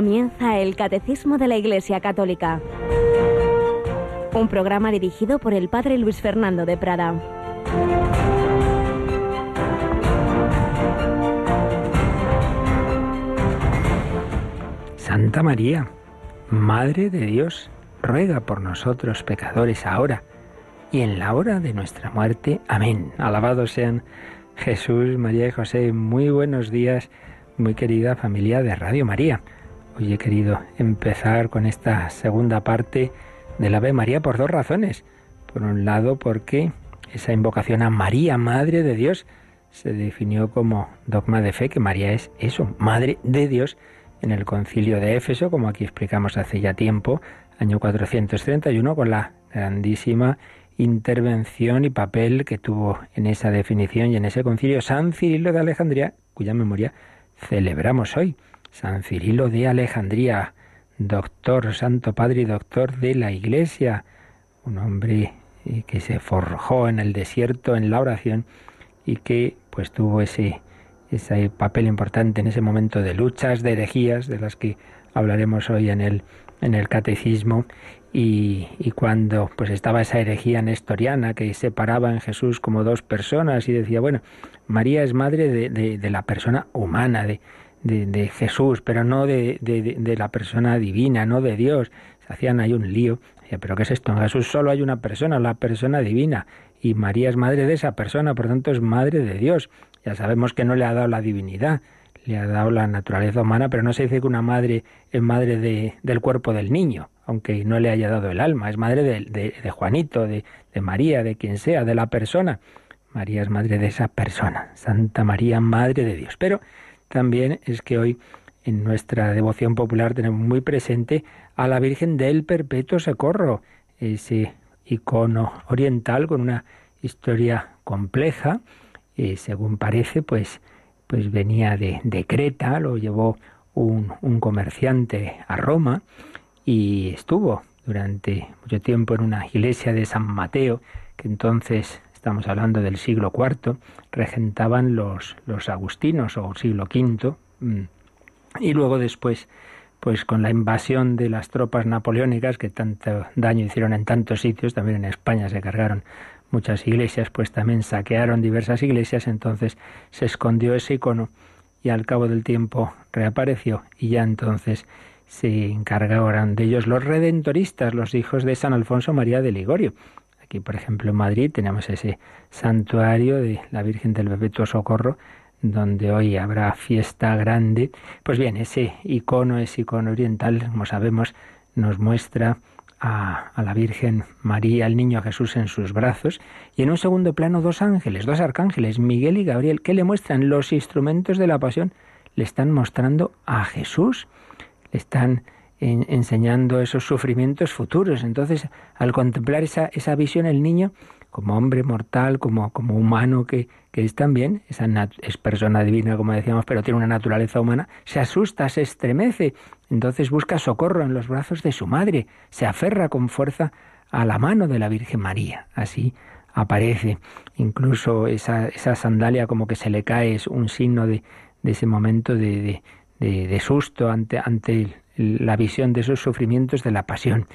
Comienza el Catecismo de la Iglesia Católica. Un programa dirigido por el Padre Luis Fernando de Prada. Santa María, Madre de Dios, ruega por nosotros pecadores ahora y en la hora de nuestra muerte. Amén. Alabados sean Jesús, María y José. Muy buenos días, muy querida familia de Radio María. Hoy he querido empezar con esta segunda parte del Ave María por dos razones. Por un lado, porque esa invocación a María, Madre de Dios, se definió como dogma de fe, que María es eso, Madre de Dios, en el concilio de Éfeso, como aquí explicamos hace ya tiempo, año 431, con la grandísima intervención y papel que tuvo en esa definición y en ese concilio San Cirilo de Alejandría, cuya memoria celebramos hoy. San Cirilo de Alejandría, doctor, santo padre y doctor de la Iglesia, un hombre eh, que se forjó en el desierto en la oración y que pues tuvo ese, ese papel importante en ese momento de luchas, de herejías, de las que hablaremos hoy en el, en el catecismo, y, y, cuando pues estaba esa herejía nestoriana que separaba en Jesús como dos personas y decía, bueno, María es madre de, de, de la persona humana, de, de Jesús, pero no de, la persona divina, no de Dios. Se hacían ahí un lío. Pero ¿qué es esto? En Jesús solo hay una persona, la persona divina, y María es madre de esa persona, por tanto es madre de Dios. Ya sabemos que no le ha dado la divinidad, le ha dado la naturaleza humana, pero no se dice que una madre es madre de, del cuerpo del niño, aunque no le haya dado el alma, es madre de, de, Juanito, de, de María, de quien sea, de la persona. María es madre de esa persona, Santa María, Madre de Dios. Pero también es que hoy en nuestra devoción popular tenemos muy presente a la Virgen del Perpetuo Socorro, ese icono oriental con una historia compleja, y según parece, pues pues venía de, de Creta, lo llevó un, un, comerciante a Roma y estuvo durante mucho tiempo en una iglesia de San Mateo, que entonces, estamos hablando del siglo IV, regentaban los, los agustinos o siglo V, mm, y luego después, pues con la invasión de las tropas napoleónicas que tanto daño hicieron en tantos sitios, también en España se cargaron muchas iglesias, pues también saquearon diversas iglesias, entonces se escondió ese icono y al cabo del tiempo reapareció y ya entonces se encargaron de ellos los redentoristas, los hijos de San Alfonso María de Ligorio. Aquí, por ejemplo, en Madrid tenemos ese santuario de la Virgen del Perpetuo Socorro, donde hoy habrá fiesta grande. Pues bien, ese icono, ese icono oriental, como sabemos, nos muestra a, la Virgen María, al niño Jesús en sus brazos, y en un segundo plano dos ángeles, dos arcángeles, Miguel y Gabriel, que le muestran los instrumentos de la pasión, le están mostrando a Jesús, le están enseñando esos sufrimientos futuros. Entonces, al contemplar esa, esa visión, el niño, como hombre mortal, como, como humano que, que es también, esa es persona divina, como decíamos, pero tiene una naturaleza humana, se asusta, se estremece, entonces busca socorro en los brazos de su madre, se aferra con fuerza a la mano de la Virgen María. Así aparece. Incluso esa, esa sandalia como que se le cae, es un signo de, de ese momento de, de, de, susto ante, ante la visión de esos sufrimientos de la pasión.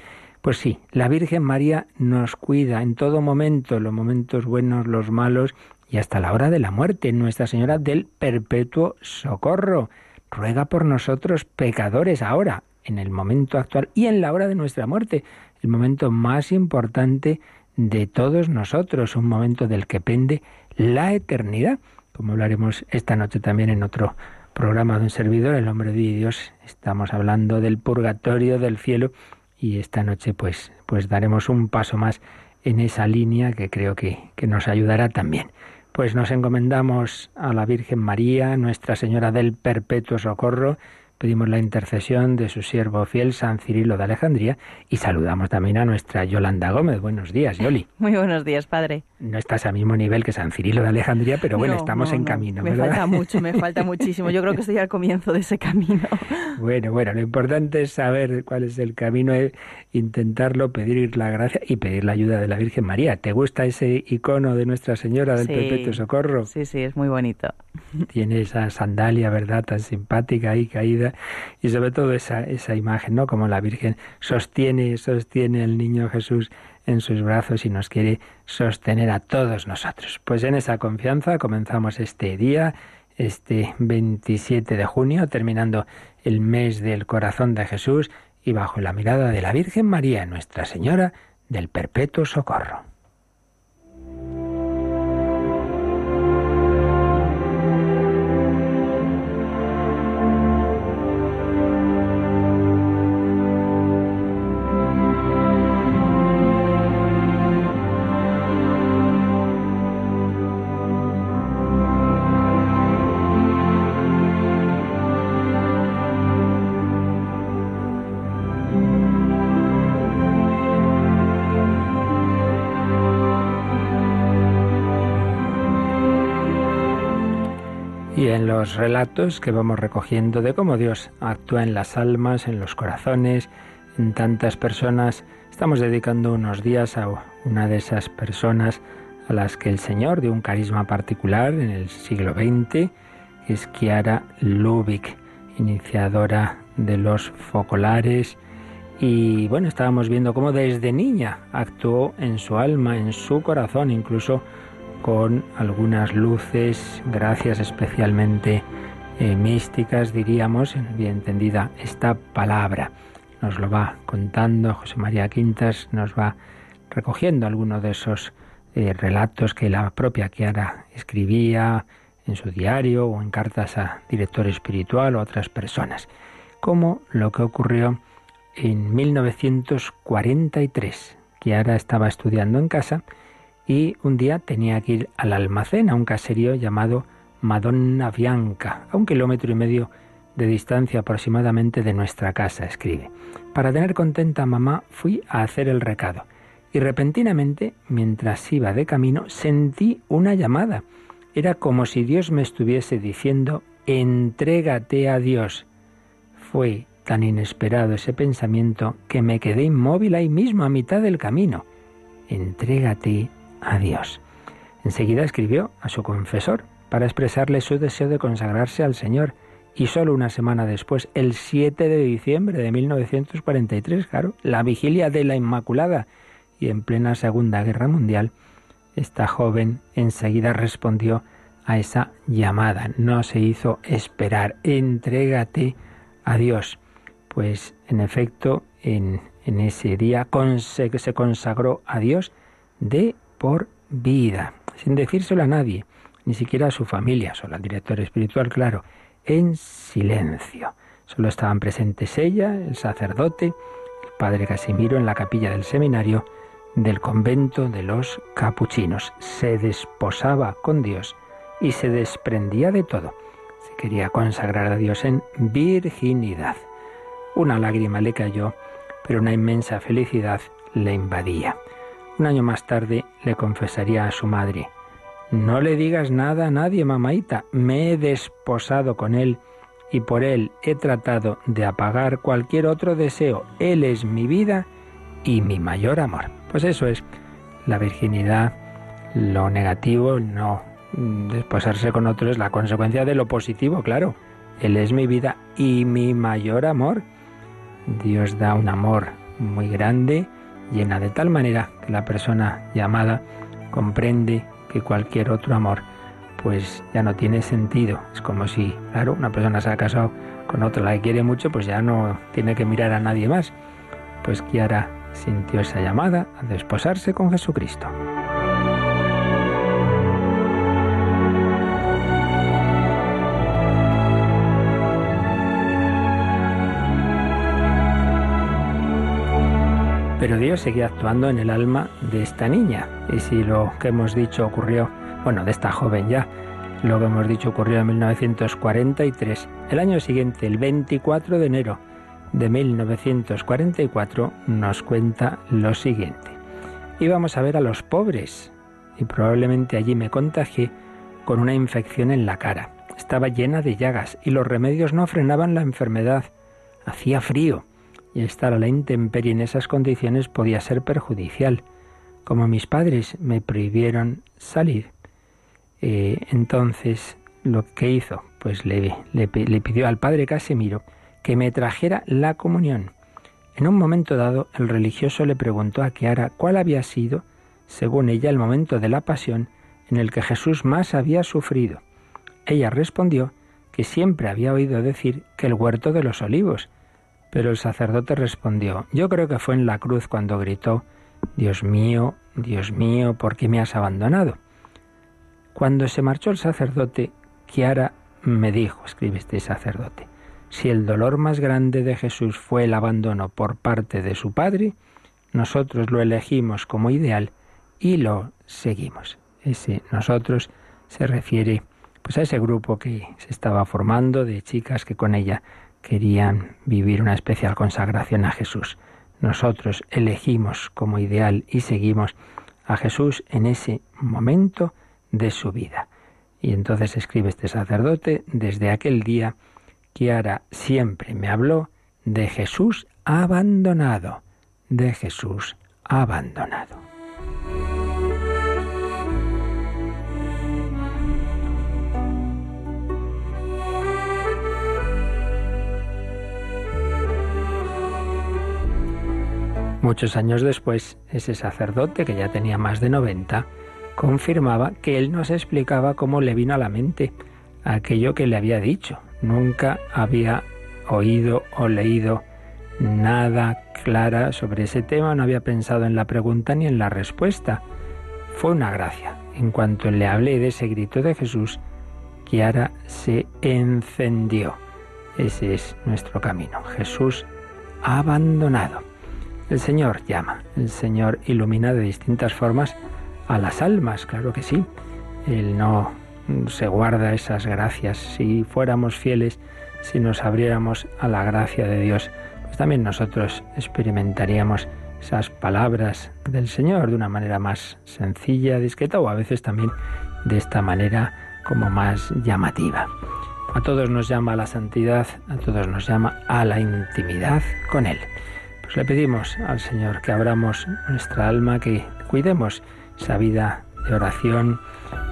Pues sí, la Virgen María nos cuida en todo momento, los momentos buenos, los malos y hasta la hora de la muerte, Nuestra Señora del Perpetuo Socorro ruega por nosotros pecadores ahora, en el momento actual y en la hora de nuestra muerte, el momento más importante de todos nosotros, un momento del que pende la eternidad, como hablaremos esta noche también en otro programa de un servidor, El hombre de Dios, estamos hablando del purgatorio, del cielo, y esta noche pues, pues daremos un paso más en esa línea que creo que, que nos ayudará también. Pues nos encomendamos a la Virgen María, Nuestra Señora del Perpetuo Socorro, Pedimos la intercesión de su siervo fiel San Cirilo de Alejandría y saludamos también a nuestra Yolanda Gómez. Buenos días, Yoli. Muy buenos días, padre. No estás al mismo nivel que San Cirilo de Alejandría, pero bueno, estamos en camino. Me falta mucho, me falta muchísimo. Yo creo que estoy al comienzo de ese camino. Bueno, bueno, lo importante es saber cuál es el camino, es intentarlo, pedir la gracia y pedir la ayuda de la Virgen María. ¿Te gusta ese icono de Nuestra Señora del Perpetuo Socorro? Sí, sí, es muy bonito. Tiene esa sandalia, ¿verdad?, tan simpática ahí caída Y sobre todo esa, esa imagen, ¿no? Como la Virgen sostiene, sostiene al niño Jesús en sus brazos y nos quiere sostener a todos nosotros. Pues en esa confianza comenzamos este día, este 27 de junio, terminando el mes del corazón de Jesús y bajo la mirada de la Virgen María, Nuestra Señora del Perpetuo Socorro. Relatos que vamos recogiendo de cómo Dios actúa en las almas, en los corazones, en tantas personas. Estamos dedicando unos días a una de esas personas a las que el Señor dio un carisma particular en el siglo XX, es Chiara Lubick, iniciadora de los focolares. Y bueno, estábamos viendo cómo desde niña actuó en su alma, en su corazón, incluso con algunas luces, gracias especialmente eh, místicas, diríamos, bien entendida esta palabra. Nos lo va contando José María Quintas, nos va recogiendo algunos de esos eh, relatos que la propia Kiara escribía en su diario o en cartas a director espiritual o otras personas, como lo que ocurrió en 1943. Kiara estaba estudiando en casa y un día tenía que ir al almacén, a un caserío llamado Madonna Bianca, a un kilómetro y medio de distancia aproximadamente de nuestra casa, escribe. Para tener contenta a mamá fui a hacer el recado y repentinamente, mientras iba de camino, sentí una llamada. Era como si Dios me estuviese diciendo, entrégate a Dios. Fue tan inesperado ese pensamiento que me quedé inmóvil ahí mismo a mitad del camino. Entrégate a Dios. Enseguida escribió a su confesor para expresarle su deseo de consagrarse al Señor y solo una semana después, el 7 de diciembre de 1943, claro, la vigilia de la Inmaculada y en plena Segunda Guerra Mundial, esta joven enseguida respondió a esa llamada. No se hizo esperar. Entrégate a Dios. Pues en efecto, en, en ese día se consagró a Dios de por vida, sin decírselo a nadie, ni siquiera a su familia, solo al director espiritual, claro, en silencio. Solo estaban presentes ella, el sacerdote, el padre Casimiro en la capilla del seminario del convento de los capuchinos. Se desposaba con Dios y se desprendía de todo. Se quería consagrar a Dios en virginidad. Una lágrima le cayó, pero una inmensa felicidad le invadía. Un año más tarde le confesaría a su madre, No le digas nada a nadie, mamaita, me he desposado con él y por él he tratado de apagar cualquier otro deseo. Él es mi vida y mi mayor amor. Pues eso es la virginidad, lo negativo, no desposarse con otro es la consecuencia de lo positivo, claro. Él es mi vida y mi mayor amor. Dios da un amor muy grande llena de tal manera que la persona llamada comprende que cualquier otro amor pues ya no tiene sentido. Es como si, claro, una persona se ha casado con otra, la que quiere mucho, pues ya no tiene que mirar a nadie más. Pues Kiara sintió esa llamada a desposarse con Jesucristo. Pero Dios seguía actuando en el alma de esta niña. Y si lo que hemos dicho ocurrió, bueno, de esta joven ya, lo que hemos dicho ocurrió en 1943, el año siguiente, el 24 de enero de 1944, nos cuenta lo siguiente. Íbamos a ver a los pobres y probablemente allí me contagié con una infección en la cara. Estaba llena de llagas y los remedios no frenaban la enfermedad. Hacía frío y estar a la intemperie en esas condiciones podía ser perjudicial. Como mis padres me prohibieron salir, eh, entonces lo que hizo, pues le, le, pidió al padre Casimiro que me trajera la comunión. En un momento dado, el religioso le preguntó a Kiara cuál había sido, según ella, el momento de la pasión en el que Jesús más había sufrido. Ella respondió que siempre había oído decir que el huerto de los olivos, pero el sacerdote respondió, yo creo que fue en la cruz cuando gritó, Dios mío, Dios mío, ¿por qué me has abandonado? Cuando se marchó el sacerdote, Kiara me dijo, escribe este sacerdote, si el dolor más grande de Jesús fue el abandono por parte de su Padre, nosotros lo elegimos como ideal y lo seguimos. Ese nosotros se refiere pues a ese grupo que se estaba formando de chicas que con ella querían vivir una especial consagración a Jesús. Nosotros elegimos como ideal y seguimos a Jesús en ese momento de su vida. Y entonces escribe este sacerdote, desde aquel día, Kiara siempre me habló de Jesús abandonado, de Jesús abandonado. Muchos años después, ese sacerdote, que ya tenía más de 90, confirmaba que él nos explicaba cómo le vino a la mente aquello que le había dicho. Nunca había oído o leído nada clara sobre ese tema, no había pensado en la pregunta ni en la respuesta. Fue una gracia. En cuanto le hablé de ese grito de Jesús, Kiara se encendió. Ese es nuestro camino. Jesús abandonado. El Señor llama, el Señor ilumina de distintas formas a las almas, claro que sí. Él no se guarda esas gracias. Si fuéramos fieles, si nos abriéramos a la gracia de Dios, pues también nosotros experimentaríamos esas palabras del Señor de una manera más sencilla, discreta o a veces también de esta manera como más llamativa. A todos nos llama a la santidad, a todos nos llama a la intimidad con Él. Le pedimos al Señor que abramos nuestra alma, que cuidemos esa vida de oración,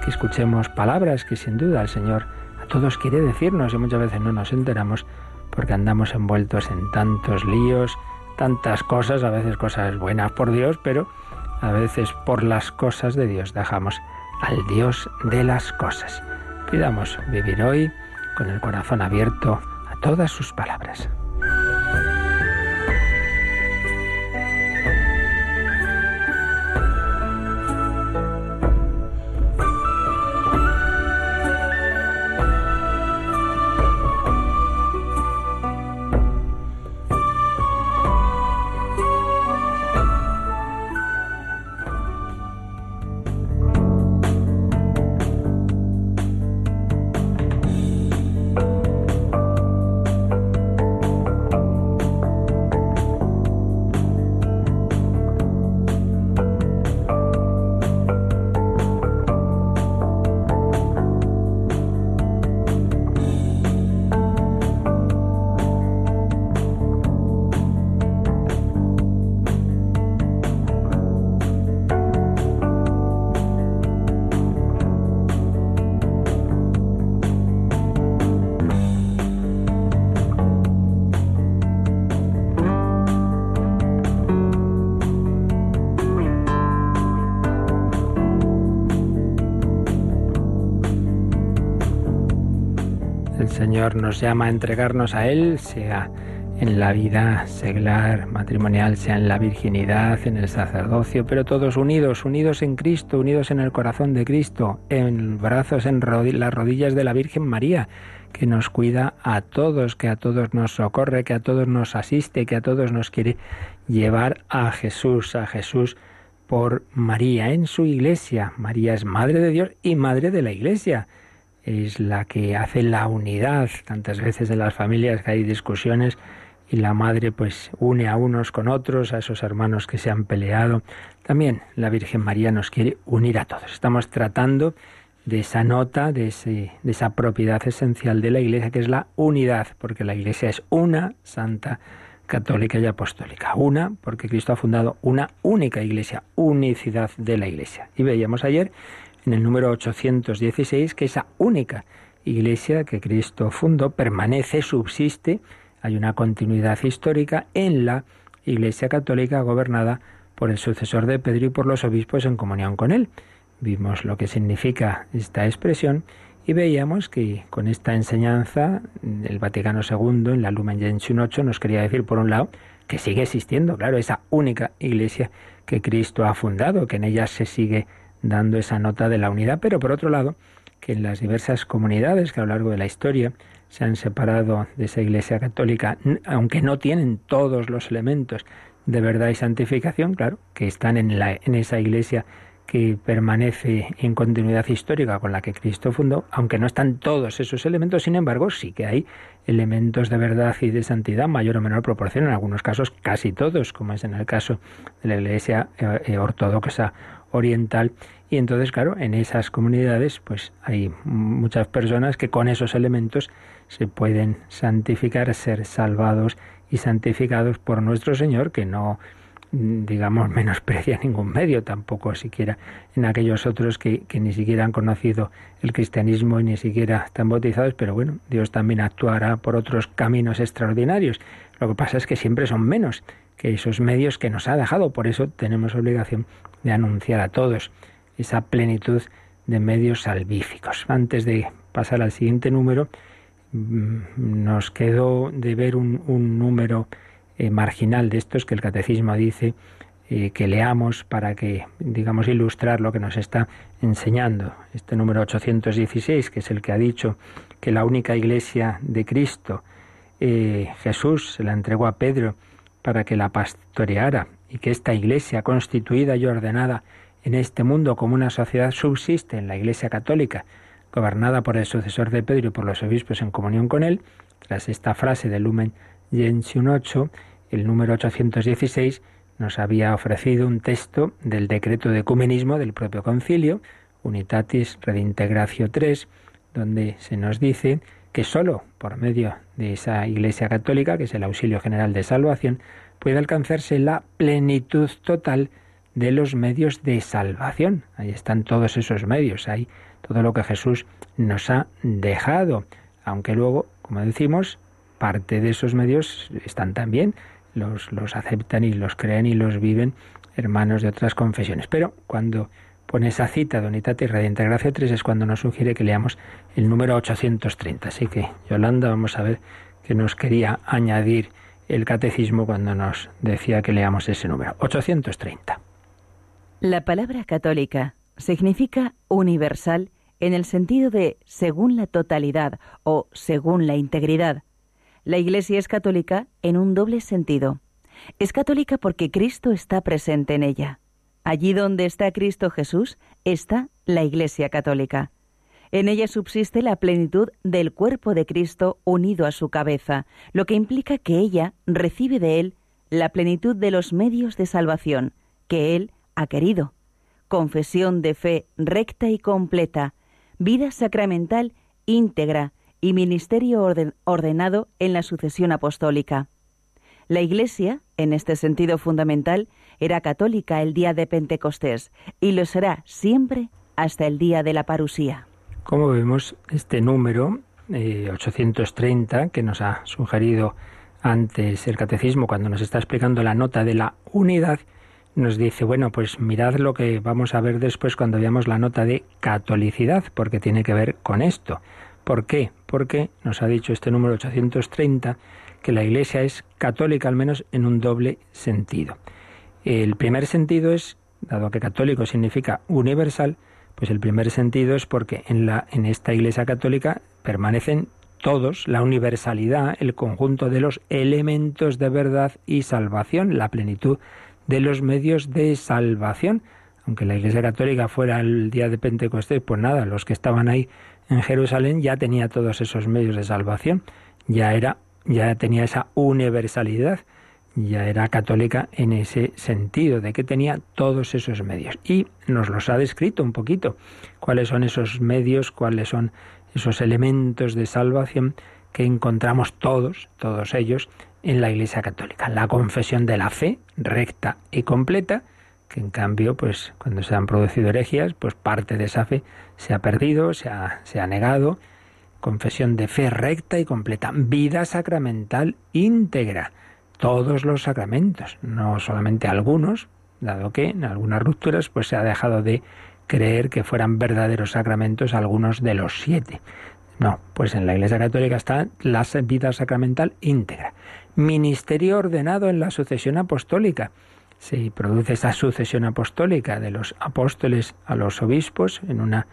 que escuchemos palabras que sin duda el Señor a todos quiere decirnos y muchas veces no nos enteramos porque andamos envueltos en tantos líos, tantas cosas, a veces cosas buenas por Dios, pero a veces por las cosas de Dios dejamos al Dios de las cosas. Pidamos vivir hoy con el corazón abierto a todas sus palabras. Nos llama a entregarnos a Él, sea en la vida seglar, matrimonial, sea en la virginidad, en el sacerdocio, pero todos unidos, unidos en Cristo, unidos en el corazón de Cristo, en brazos, en las rodillas de la Virgen María, que nos cuida a todos, que a todos nos socorre, que a todos nos asiste, que a todos nos quiere llevar a Jesús, a Jesús por María en su iglesia. María es Madre de Dios y Madre de la Iglesia es la que hace la unidad. Tantas veces en las familias que hay discusiones y la madre pues une a unos con otros, a esos hermanos que se han peleado. También la Virgen María nos quiere unir a todos. Estamos tratando de esa nota, de, ese, de esa propiedad esencial de la Iglesia, que es la unidad, porque la Iglesia es una santa católica y apostólica. Una, porque Cristo ha fundado una única Iglesia, unicidad de la Iglesia. Y veíamos ayer en el número 816 que esa única iglesia que Cristo fundó permanece, subsiste hay una continuidad histórica en la Iglesia Católica gobernada por el sucesor de Pedro y por los obispos en comunión con él. Vimos lo que significa esta expresión y veíamos que con esta enseñanza el Vaticano II en la Lumen Gentium 8 nos quería decir por un lado que sigue existiendo, claro, esa única iglesia que Cristo ha fundado, que en ella se sigue dando esa nota de la unidad, pero por otro lado, que en las diversas comunidades que a lo largo de la historia se han separado de esa Iglesia católica, aunque no tienen todos los elementos de verdad y santificación, claro, que están en, la, en esa Iglesia que permanece en continuidad histórica con la que Cristo fundó, aunque no están todos esos elementos, sin embargo, sí que hay elementos de verdad y de santidad, mayor o menor proporción, en algunos casos casi todos, como es en el caso de la Iglesia eh, eh, ortodoxa oriental. Y entonces, claro, en esas comunidades, pues hay muchas personas que con esos elementos se pueden santificar, ser salvados y santificados por nuestro Señor, que no digamos, menosprecia ningún medio, tampoco siquiera en aquellos otros que, que, ni siquiera han conocido el cristianismo y ni siquiera están bautizados, pero bueno, Dios también actuará por otros caminos extraordinarios. Lo que pasa es que siempre son menos que esos medios que nos ha dejado, por eso tenemos obligación de anunciar a todos esa plenitud de medios salvíficos. Antes de pasar al siguiente número, mm, nos quedó de ver un, número eh, marginal de estos que el catecismo dice eh, que leamos para que, digamos, ilustrar lo que nos está enseñando. Este número 816, que es el que ha dicho que la única iglesia de Cristo, eh, Jesús se la entregó a Pedro para que la pastoreara y que esta iglesia constituida y ordenada en este mundo como una sociedad subsiste en la iglesia católica, gobernada por el sucesor de Pedro y por los obispos en comunión con él, tras esta frase de Lumen Gentium 8, el número 816, nos había ofrecido un texto del decreto de ecumenismo del propio concilio, Unitatis Redintegratio 3, donde se nos dice que sólo por medio de esa Iglesia Católica, que es el auxilio general de salvación, puede alcanzarse la plenitud total de los medios de salvación. Ahí están todos esos medios, hay todo lo que Jesús nos ha dejado, aunque luego, como decimos, parte de esos medios están también, los, los aceptan y los creen y los viven hermanos de otras confesiones. Pero cuando pone esa cita de Unitate y Reintegración 3 es cuando nos sugiere que leamos el número 830. Así que, Yolanda, vamos a ver qué nos quería añadir el catecismo cuando nos decía que leamos ese número. 830. La palabra católica significa universal en el sentido de según la totalidad o según la integridad. La Iglesia es católica en un doble sentido. Es católica porque Cristo está presente en ella. Allí donde está Cristo Jesús está la Iglesia católica. En ella subsiste la plenitud del cuerpo de Cristo unido a su cabeza, lo que implica que ella recibe de Él la plenitud de los medios de salvación que Él ha querido. Confesión de fe recta y completa, vida sacramental íntegra, y ministerio ordenado en la sucesión apostólica. La Iglesia, en este sentido fundamental, era católica el día de Pentecostés y lo será siempre hasta el día de la parusía. Como vemos, este número 830 eh, que nos ha sugerido antes el catecismo cuando nos está explicando la nota de la unidad, nos dice, bueno, pues mirad lo que vamos a ver después cuando veamos la nota de catolicidad, porque tiene que ver con esto. ¿Por qué? Porque nos ha dicho este número 830 que la Iglesia es católica al menos en un doble sentido. El primer sentido es, dado que católico significa universal, pues el primer sentido es porque en, la, en esta Iglesia católica permanecen todos, la universalidad, el conjunto de los elementos de verdad y salvación, la plenitud de los medios de salvación. Aunque la Iglesia Católica fuera el día de Pentecostés, pues nada, los que estaban ahí en Jerusalén ya tenía todos esos medios de salvación, ya era ya tenía esa universalidad, ya era católica en ese sentido de que tenía todos esos medios y nos los ha descrito un poquito cuáles son esos medios, cuáles son esos elementos de salvación que encontramos todos, todos ellos en la Iglesia Católica, la confesión de la fe recta y completa, que en cambio, pues cuando se han producido herejías, pues parte de esa fe se ha perdido, se ha, se ha negado, confesión de fe recta y completa, vida sacramental íntegra, todos los sacramentos, no solamente algunos, dado que en algunas rupturas pues se ha dejado de creer que fueran verdaderos sacramentos algunos de los siete. No, pues en la Iglesia Católica está la vida sacramental íntegra. Ministerio ordenado en la sucesión apostólica. Se produce esa sucesión apostólica de los apóstoles a los obispos en una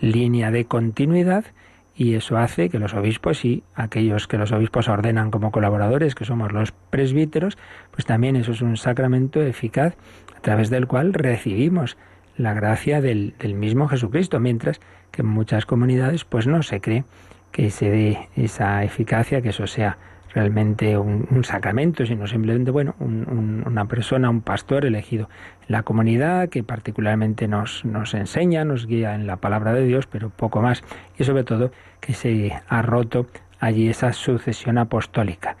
línea de continuidad y eso hace que los obispos y aquellos que los obispos ordenan como colaboradores, que somos los presbíteros, pues también eso es un sacramento eficaz a través del cual recibimos la gracia del, mismo Jesucristo, mientras que en muchas comunidades pues no se cree que se dé esa eficacia, que eso sea realmente un, sacramento, sino simplemente, bueno, una persona, un pastor elegido en la comunidad que particularmente nos, nos enseña, nos guía en la palabra de Dios, pero poco más. Y sobre todo que se ha roto allí esa sucesión apostólica.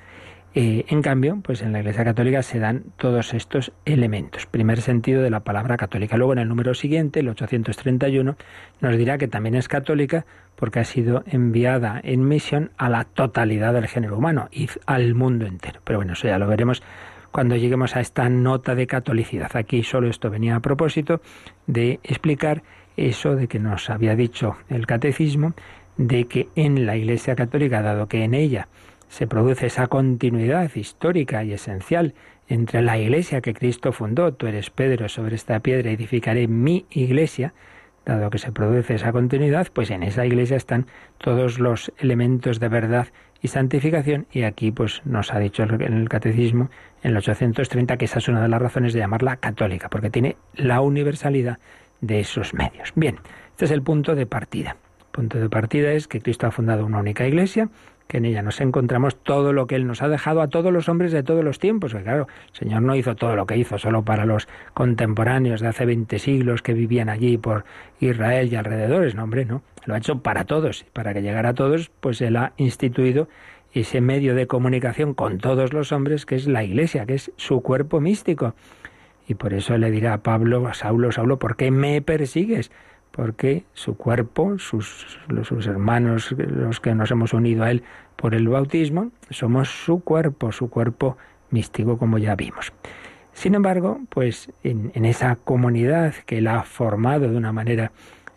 Eh, en cambio, pues en la Iglesia Católica se dan todos estos elementos. Primer sentido de la palabra católica. Luego en el número siguiente, el 831, nos dirá que también es católica porque ha sido enviada en misión a la totalidad del género humano y al mundo entero. Pero bueno, eso ya lo veremos cuando lleguemos a esta nota de catolicidad. Aquí solo esto venía a propósito de explicar eso de que nos había dicho el catecismo, de que en la Iglesia Católica, dado que en ella se produce esa continuidad histórica y esencial entre la iglesia que Cristo fundó, tú eres Pedro, sobre esta piedra edificaré mi iglesia, dado que se produce esa continuidad, pues en esa iglesia están todos los elementos de verdad y santificación, y aquí pues nos ha dicho en el catecismo, en el 830, que esa es una de las razones de llamarla católica, porque tiene la universalidad de esos medios. Bien, este es el punto de partida. El punto de partida es que Cristo ha fundado una única iglesia, que en ella nos encontramos todo lo que Él nos ha dejado a todos los hombres de todos los tiempos. Que claro, el Señor no hizo todo lo que hizo solo para los contemporáneos de hace 20 siglos que vivían allí por Israel y alrededores. No, hombre, no. Lo ha hecho para todos. Para que llegara a todos, pues Él ha instituido ese medio de comunicación con todos los hombres que es la Iglesia, que es su cuerpo místico. Y por eso le dirá a Pablo, a Saulo, Saulo, ¿por qué me persigues? Porque su cuerpo, sus, sus hermanos, los que nos hemos unido a él por el bautismo, somos su cuerpo, su cuerpo místico, como ya vimos. Sin embargo, pues en, en, esa comunidad que él ha formado de una manera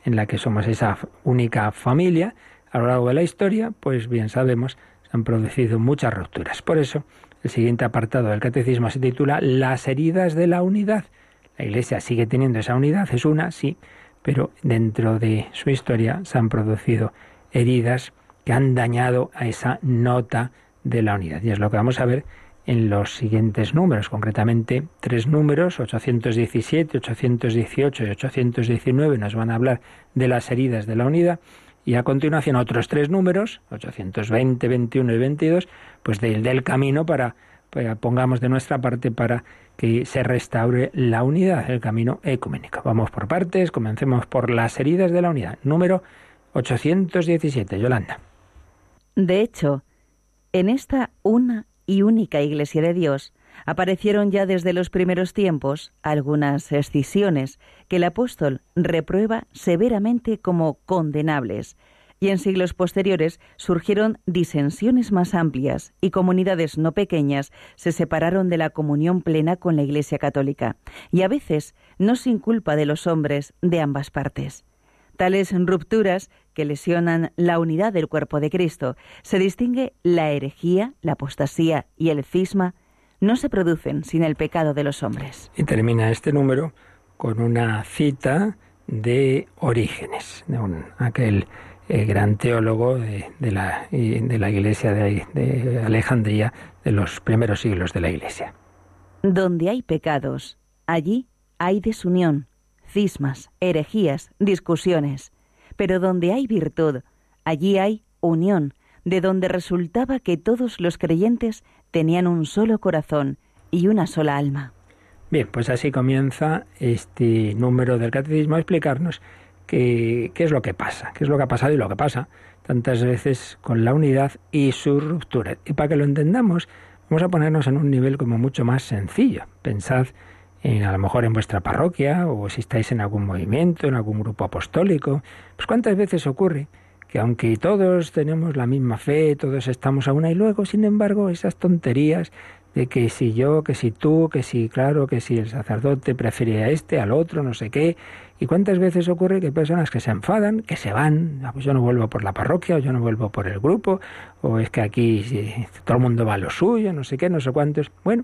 en la que somos esa única familia, a lo largo de la historia, pues bien sabemos, se han producido muchas rupturas. Por eso, el siguiente apartado del catecismo se titula Las heridas de la unidad. La Iglesia sigue teniendo esa unidad, es una, sí, pero dentro de su historia se han producido heridas que han dañado a esa nota de la unidad. Y es lo que vamos a ver en los siguientes números, concretamente tres números, 817, 818 y 819, nos van a hablar de las heridas de la unidad, y a continuación otros tres números, 820, 21 y 22, pues del, del camino para, para, pongamos de nuestra parte para que se restaure la unidad, el camino ecuménico. Vamos por partes, comencemos por las heridas de la unidad. Número 817, Yolanda. De hecho, en esta una y única Iglesia de Dios aparecieron ya desde los primeros tiempos algunas escisiones que el apóstol reprueba severamente como condenables, y en siglos posteriores surgieron disensiones más amplias y comunidades no pequeñas se separaron de la comunión plena con la Iglesia católica, y a veces no sin culpa de los hombres de ambas partes. Tales rupturas que lesionan la unidad del cuerpo de Cristo, se distingue la herejía, la apostasía y el cisma, no se producen sin el pecado de los hombres. Y termina este número con una cita de Orígenes, de aquel eh, gran teólogo de, la, de la iglesia de, de Alejandría de los primeros siglos de la iglesia. Donde hay pecados, allí hay desunión, cismas, herejías, discusiones. Pero donde hay virtud, allí hay unión, de donde resultaba que todos los creyentes tenían un solo corazón y una sola alma. Bien, pues así comienza este número del catecismo a explicarnos qué, es lo que pasa, qué es lo que ha pasado y lo que pasa tantas veces con la unidad y su ruptura. Y para que lo entendamos, vamos a ponernos en un nivel como mucho más sencillo. Pensad en, a lo mejor en vuestra parroquia o si estáis en algún movimiento, en algún grupo apostólico. Pues cuántas veces ocurre que aunque todos tenemos la misma fe, todos estamos a una y luego, sin embargo, esas tonterías de que si yo, que si tú, que si claro, que si el sacerdote prefería a este, al otro, no sé qué. ¿Y cuántas veces ocurre que hay personas que se enfadan, que se van? Ah, pues yo no vuelvo por la parroquia, o yo no vuelvo por el grupo, o es que aquí todo el mundo va a lo suyo, no sé qué, no sé cuántos. Bueno,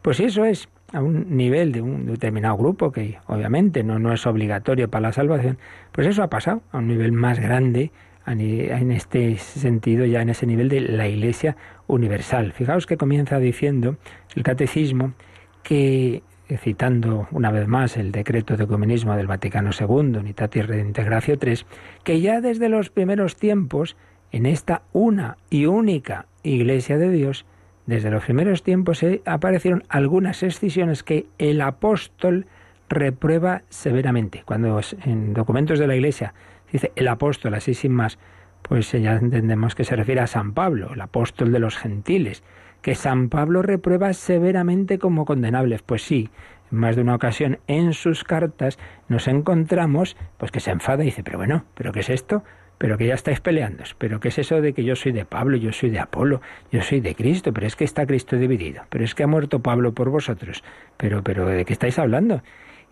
pues eso es a un nivel de un determinado grupo, que obviamente no, no es obligatorio para la salvación, pues eso ha pasado a un nivel más grande en este sentido, ya en ese nivel de la Iglesia universal. Fijaos que comienza diciendo el catecismo que, citando una vez más el decreto de ecumenismo del Vaticano II, Unitatis Redintegratio III, que ya desde los primeros tiempos, en esta una y única Iglesia de Dios, desde los primeros tiempos aparecieron algunas excisiones que el apóstol reprueba severamente. Cuando en documentos de la Iglesia dice el apóstol, así sin más, pues ya entendemos que se refiere a San Pablo, el apóstol de los gentiles, que San Pablo reprueba severamente como condenables. Pues sí, en más de una ocasión en sus cartas nos encontramos pues que se enfada y dice, pero bueno, ¿pero qué es esto? pero que ya estáis peleando. Pero ¿qué es eso de que yo soy de Pablo, yo soy de Apolo, yo soy de Cristo? Pero es que está Cristo dividido. Pero es que ha muerto Pablo por vosotros. Pero, pero ¿de qué estáis hablando?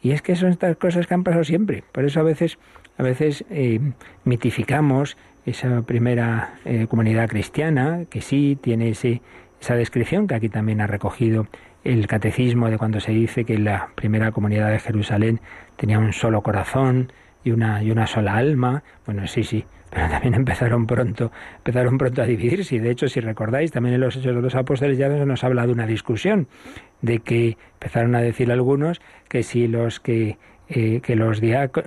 Y es que son estas cosas que han pasado siempre. Por eso a veces a veces eh, mitificamos esa primera eh, comunidad cristiana, que sí tiene ese, esa descripción que aquí también ha recogido el catecismo de cuando se dice que la primera comunidad de Jerusalén tenía un solo corazón y una, y una sola alma. Bueno, sí, sí, pero también empezaron pronto, empezaron pronto a dividirse. Y de hecho, si recordáis, también en los Hechos de los Apóstoles ya nos habla de una discusión, de que empezaron a decir algunos que si los que eh, que los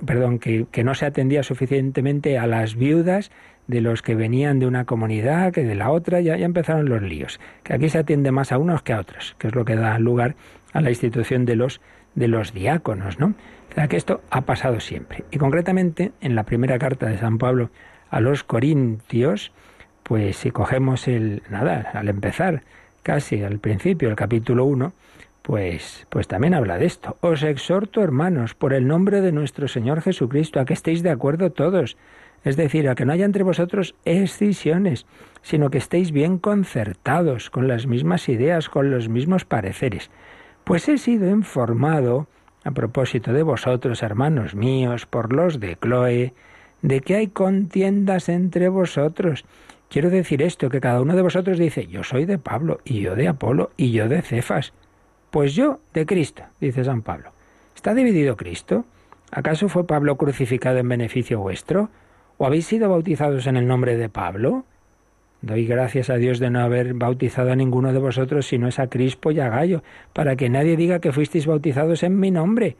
perdón, que, que, no se atendía suficientemente a las viudas de los que venían de una comunidad que de la otra, ya, ya empezaron los líos. Que aquí se atiende más a unos que a otros, que es lo que da lugar a la institución de los de los diáconos, ¿no? O sea que esto ha pasado siempre. Y concretamente en la primera carta de San Pablo a los Corintios, pues si cogemos el nada, al empezar, casi al principio, el capítulo 1, pues, pues también habla de esto. Os exhorto, hermanos, por el nombre de nuestro Señor Jesucristo, a que estéis de acuerdo todos. Es decir, a que no haya entre vosotros escisiones, sino que estéis bien concertados, con las mismas ideas, con los mismos pareceres. Pues he sido informado, a propósito de vosotros, hermanos míos, por los de Cloe, de que hay contiendas entre vosotros. Quiero decir esto, que cada uno de vosotros dice, yo soy de Pablo, y yo de Apolo, y yo de Cefas pues yo de Cristo, dice San Pablo. ¿Está dividido Cristo? ¿Acaso fue Pablo crucificado en beneficio vuestro? ¿O habéis sido bautizados en el nombre de Pablo? Doy gracias a Dios de no haber bautizado a ninguno de vosotros sino es a Crispo y a Gallo, para que nadie diga que fuisteis bautizados en mi nombre.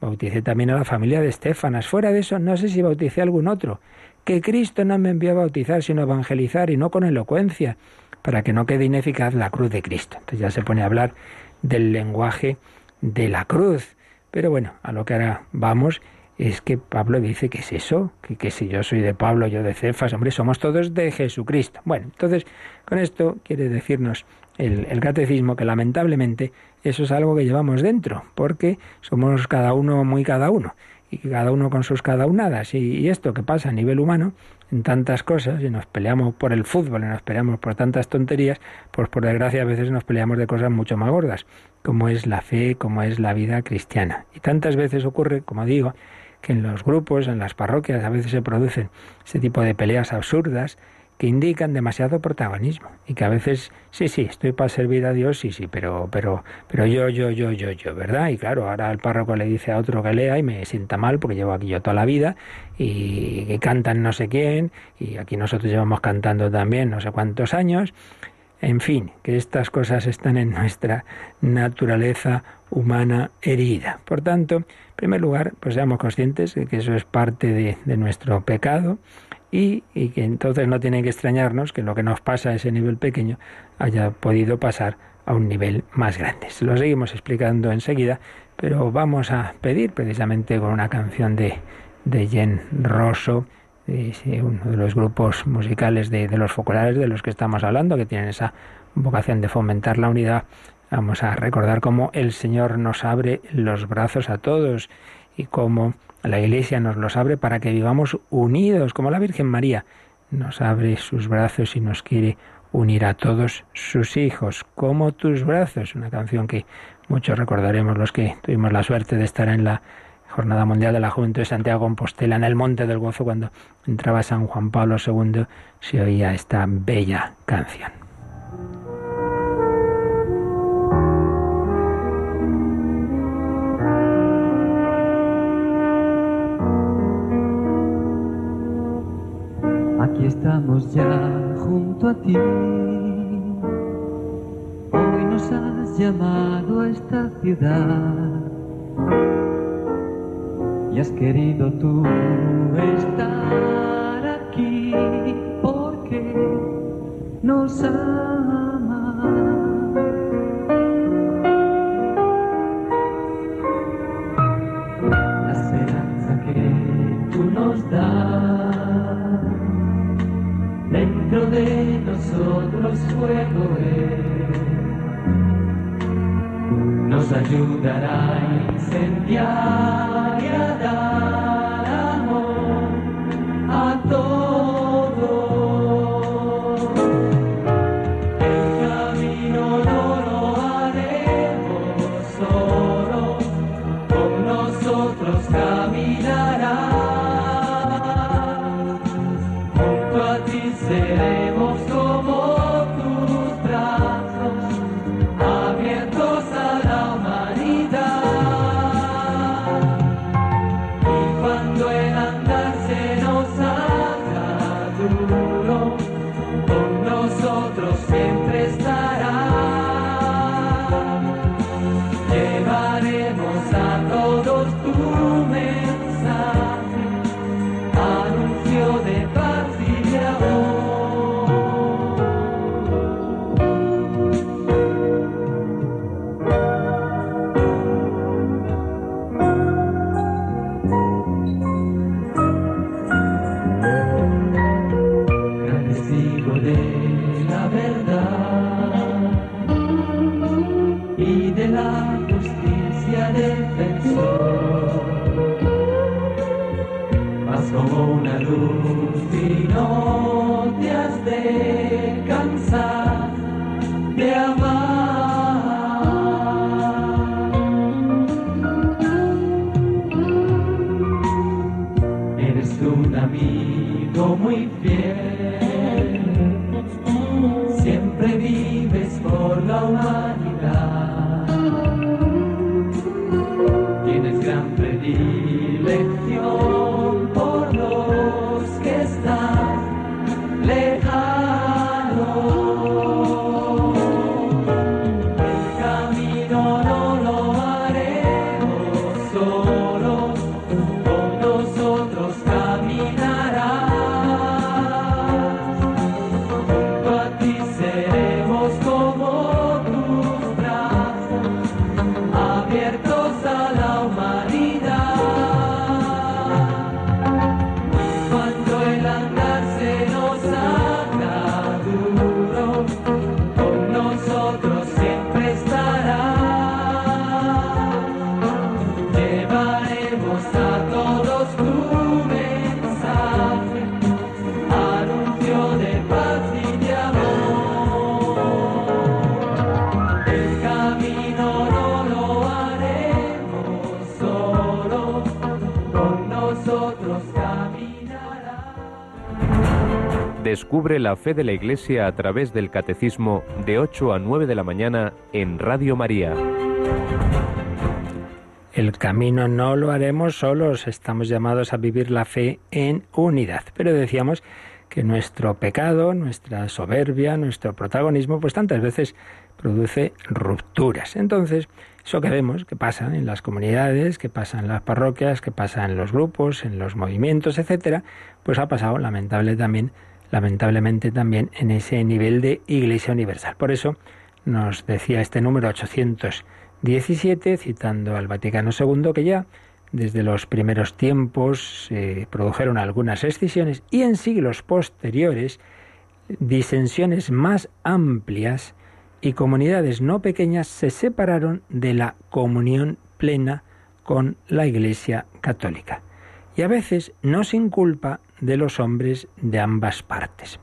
Bauticé también a la familia de Estefanas. Fuera de eso, no sé si bauticé a algún otro. Que Cristo no me envió a bautizar, sino a evangelizar y no con elocuencia, para que no quede ineficaz la cruz de Cristo. Entonces ya se pone a hablar del lenguaje de la cruz. Pero bueno, a lo que ahora vamos es que Pablo dice que es eso, que, que, si yo soy de Pablo, yo de Cefas, hombre, somos todos de Jesucristo. Bueno, entonces con esto quiere decirnos el, catecismo que lamentablemente eso es algo que llevamos dentro, porque somos cada uno muy cada uno y cada uno con sus cada unadas. Y, esto que pasa a nivel humano, en tantas cosas, y nos peleamos por el fútbol, y nos peleamos por tantas tonterías, pues por desgracia a veces nos peleamos de cosas mucho más gordas, como es la fe, como es la vida cristiana. Y tantas veces ocurre, como digo, que en los grupos, en las parroquias, a veces se producen ese tipo de peleas absurdas, que indican demasiado protagonismo. Y que a veces sí sí estoy para servir a Dios sí sí pero pero pero yo yo yo yo yo verdad y claro ahora el párroco le dice a otro que lea y me sienta mal porque llevo aquí yo toda la vida y que cantan no sé quién y aquí nosotros llevamos cantando también no sé cuántos años. En fin, que estas cosas están en nuestra naturaleza humana herida. Por tanto, en primer lugar, pues seamos conscientes de que eso es parte de, de nuestro pecado, y, que entonces no tiene que extrañarnos que lo que nos pasa a ese nivel pequeño haya podido pasar a un nivel más grande. Se lo seguimos explicando enseguida, pero vamos a pedir precisamente con una canción de, de Jen Rosso, uno de los grupos musicales de, de los focolares de los que estamos hablando, que tienen esa vocación de fomentar la unidad. Vamos a recordar cómo el Señor nos abre los brazos a todos y cómo la Iglesia nos los abre para que vivamos unidos, como la Virgen María nos abre sus brazos y nos quiere unir a todos sus hijos, como tus brazos, una canción que muchos recordaremos los que tuvimos la suerte de estar en la Jornada Mundial de la Juventud de Santiago Compostela, en el Monte del Gozo, cuando entraba San Juan Pablo II, se oía esta bella canción. Aquí estamos ya junto a ti. Hoy nos has llamado a esta ciudad y has querido tú estar aquí porque nos amas. La esperanza que tú nos das dentro de nosotros fuego es. Nos ayudará a incendiar y a dar lección. Descubre la fe de la Iglesia a través del Catecismo de 8 a 9 de la mañana en Radio María. El camino no lo haremos solos, estamos llamados a vivir la fe en unidad. Pero decíamos que nuestro pecado, nuestra soberbia, nuestro protagonismo, pues tantas veces produce rupturas. Entonces, eso que vemos, que pasa en las comunidades, que pasa en las parroquias, que pasa en los grupos, en los movimientos, etcétera, pues ha pasado lamentable también, lamentablemente también en ese nivel de Iglesia Universal. Por eso nos decía este número 817, citando al Vaticano II, que ya desde los primeros tiempos se produjeron algunas escisiones y en siglos posteriores disensiones más amplias y comunidades no pequeñas se separaron de la comunión plena con la Iglesia católica. Y a veces no sin culpa de los hombres de ambas partes.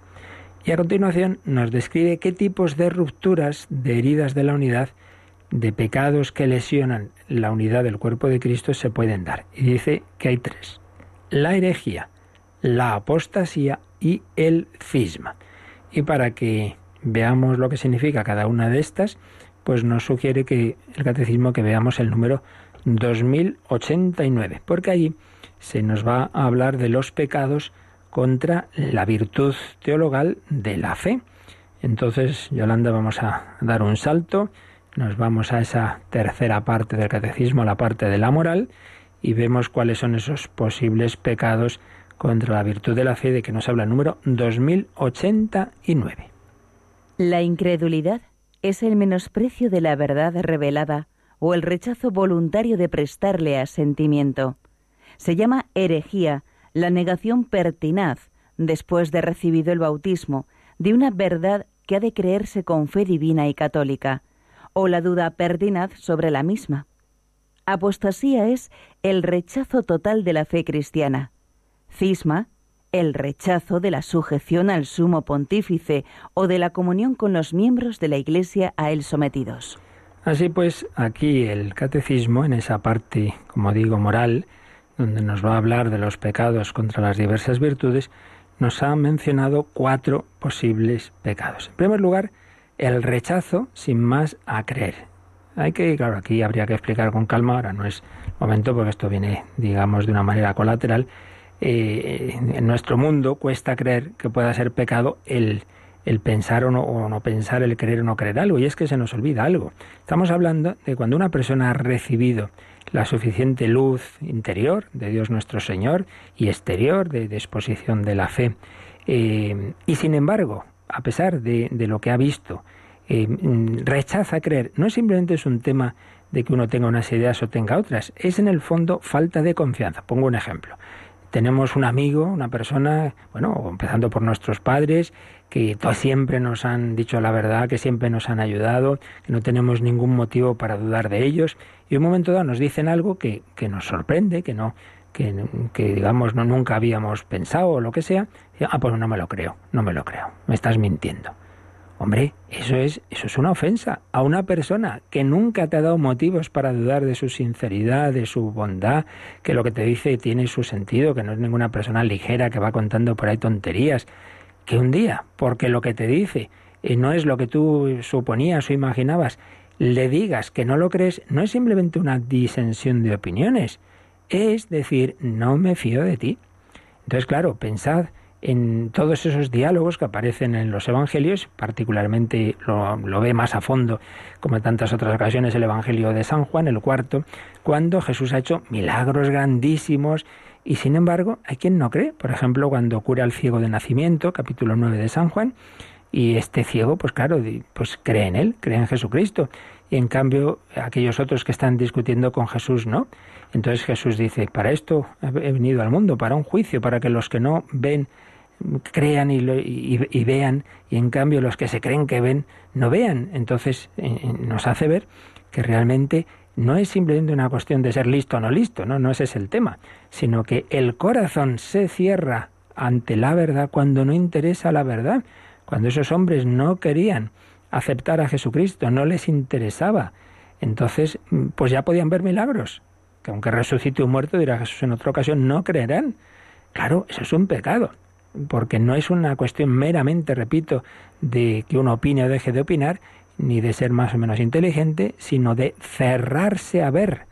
Y a continuación nos describe qué tipos de rupturas, de heridas de la unidad, de pecados que lesionan la unidad del cuerpo de Cristo se pueden dar. Y dice que hay tres. La herejía, la apostasía y el cisma. Y para que veamos lo que significa cada una de estas, pues nos sugiere que el catecismo que veamos el número 2089, porque allí se nos va a hablar de los pecados contra la virtud teologal de la fe. Entonces, Yolanda, vamos a dar un salto, nos vamos a esa tercera parte del catecismo, la parte de la moral, y vemos cuáles son esos posibles pecados contra la virtud de la fe de que nos habla el número 2089. La incredulidad es el menosprecio de la verdad revelada o el rechazo voluntario de prestarle asentimiento. Se llama herejía la negación pertinaz, después de recibido el bautismo, de una verdad que ha de creerse con fe divina y católica, o la duda pertinaz sobre la misma. Apostasía es el rechazo total de la fe cristiana. Cisma, el rechazo de la sujeción al sumo pontífice o de la comunión con los miembros de la Iglesia a él sometidos. Así pues, aquí el catecismo, en esa parte, como digo, moral, donde nos va a hablar de los pecados contra las diversas virtudes, nos ha mencionado cuatro posibles pecados. En primer lugar, el rechazo sin más a creer. Hay que, claro, aquí habría que explicar con calma, ahora no es momento porque esto viene, digamos, de una manera colateral. Eh, en nuestro mundo cuesta creer que pueda ser pecado el, el pensar o no, o no pensar, el creer o no creer algo, y es que se nos olvida algo. Estamos hablando de cuando una persona ha recibido la suficiente luz interior de Dios nuestro Señor y exterior de, exposición de la fe. Eh, y sin embargo, a pesar de, lo que ha visto, eh, rechaza creer. No simplemente es un tema de que uno tenga unas ideas o tenga otras, es en el fondo falta de confianza. Pongo un ejemplo. Tenemos un amigo, una persona, bueno, empezando por nuestros padres, que siempre nos han dicho la verdad, que siempre nos han ayudado, que no tenemos ningún motivo para dudar de ellos, y un momento dado nos dicen algo que, que nos sorprende, que no, que, que, digamos no nunca habíamos pensado o lo que sea, ah, pues no me lo creo, no me lo creo, me estás mintiendo. Hombre, eso es, eso es una ofensa a una persona que nunca te ha dado motivos para dudar de su sinceridad, de su bondad, que lo que te dice tiene su sentido, que no es ninguna persona ligera que va contando por ahí tonterías, que un día, porque lo que te dice eh, no es lo que tú suponías o imaginabas, le digas que no lo crees, no es simplemente una disensión de opiniones, es decir, no me fío de ti. Entonces, claro, pensad en todos esos diálogos que aparecen en los evangelios, particularmente lo, ve más a fondo, como en tantas otras ocasiones, el Evangelio de San Juan, el cuarto, cuando Jesús ha hecho milagros grandísimos y sin embargo, hay quien no cree. Por ejemplo, cuando cura al ciego de nacimiento, capítulo 9 de San Juan, y este ciego, pues claro, pues cree en él, cree en Jesucristo. Y en cambio, aquellos otros que están discutiendo con Jesús, no. Entonces Jesús dice, para esto he venido al mundo, para un juicio, para que los que no ven crean y, y, vean, y en cambio los que se creen que ven, no vean. Entonces eh, eh, nos hace ver que realmente no es simplemente una cuestión de ser listo o no listo, no, no ese es el tema, sino que el corazón se cierra ante la verdad cuando no interesa la verdad, cuando esos hombres no querían aceptar a Jesucristo, no les interesaba. Entonces, pues ya podían ver milagros, que aunque resucite un muerto, dirá Jesús en otra ocasión, no creerán. Claro, eso es un pecado, porque no es una cuestión meramente, repito, de que uno opine o deje de opinar, ni de ser más o menos inteligente, sino de cerrarse a ver.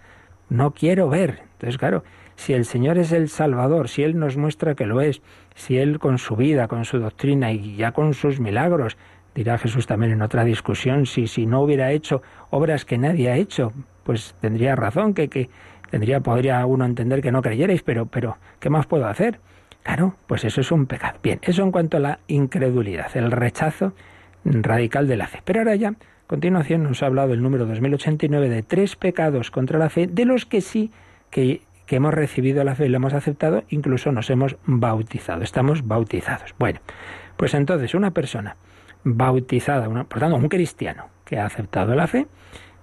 No quiero ver. Entonces, claro, si el Señor es el Salvador, si Él nos muestra que lo es, si Él con su vida, con su doctrina y ya con sus milagros, dirá Jesús también en otra discusión, si, si no hubiera hecho obras que nadie ha hecho, pues tendría razón, que, que tendría, podría uno entender que no creyerais, pero, pero, ¿qué más puedo hacer? Claro, pues eso es un pecado. Bien, eso en cuanto a la incredulidad, el rechazo radical de la fe. Pero ahora ya, a continuación, nos ha hablado el número 2089 de tres pecados contra la fe, de los que sí que, hemos recibido la fe y lo hemos aceptado, incluso nos hemos bautizado, estamos bautizados. Bueno, pues entonces una persona bautizada, una, por tanto, un cristiano que ha aceptado la fe,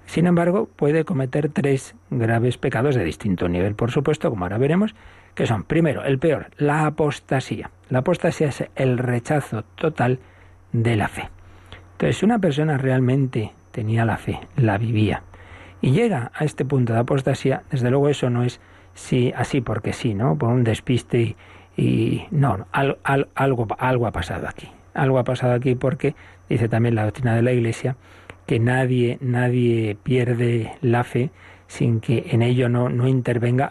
Sin embargo, puede cometer tres graves pecados de distinto nivel, por supuesto, como ahora veremos, que son, primero, el peor, la apostasía. La apostasía es el rechazo total de la fe. Entonces, si una persona realmente tenía la fe, la vivía, y llega a este punto de apostasía, desde luego eso no es sí, así porque sí, ¿no? Por un despiste y, no, algo, algo ha pasado aquí. Algo ha pasado aquí porque dice también la doctrina de la Iglesia que nadie, nadie pierde la fe sin que en ello no, no intervenga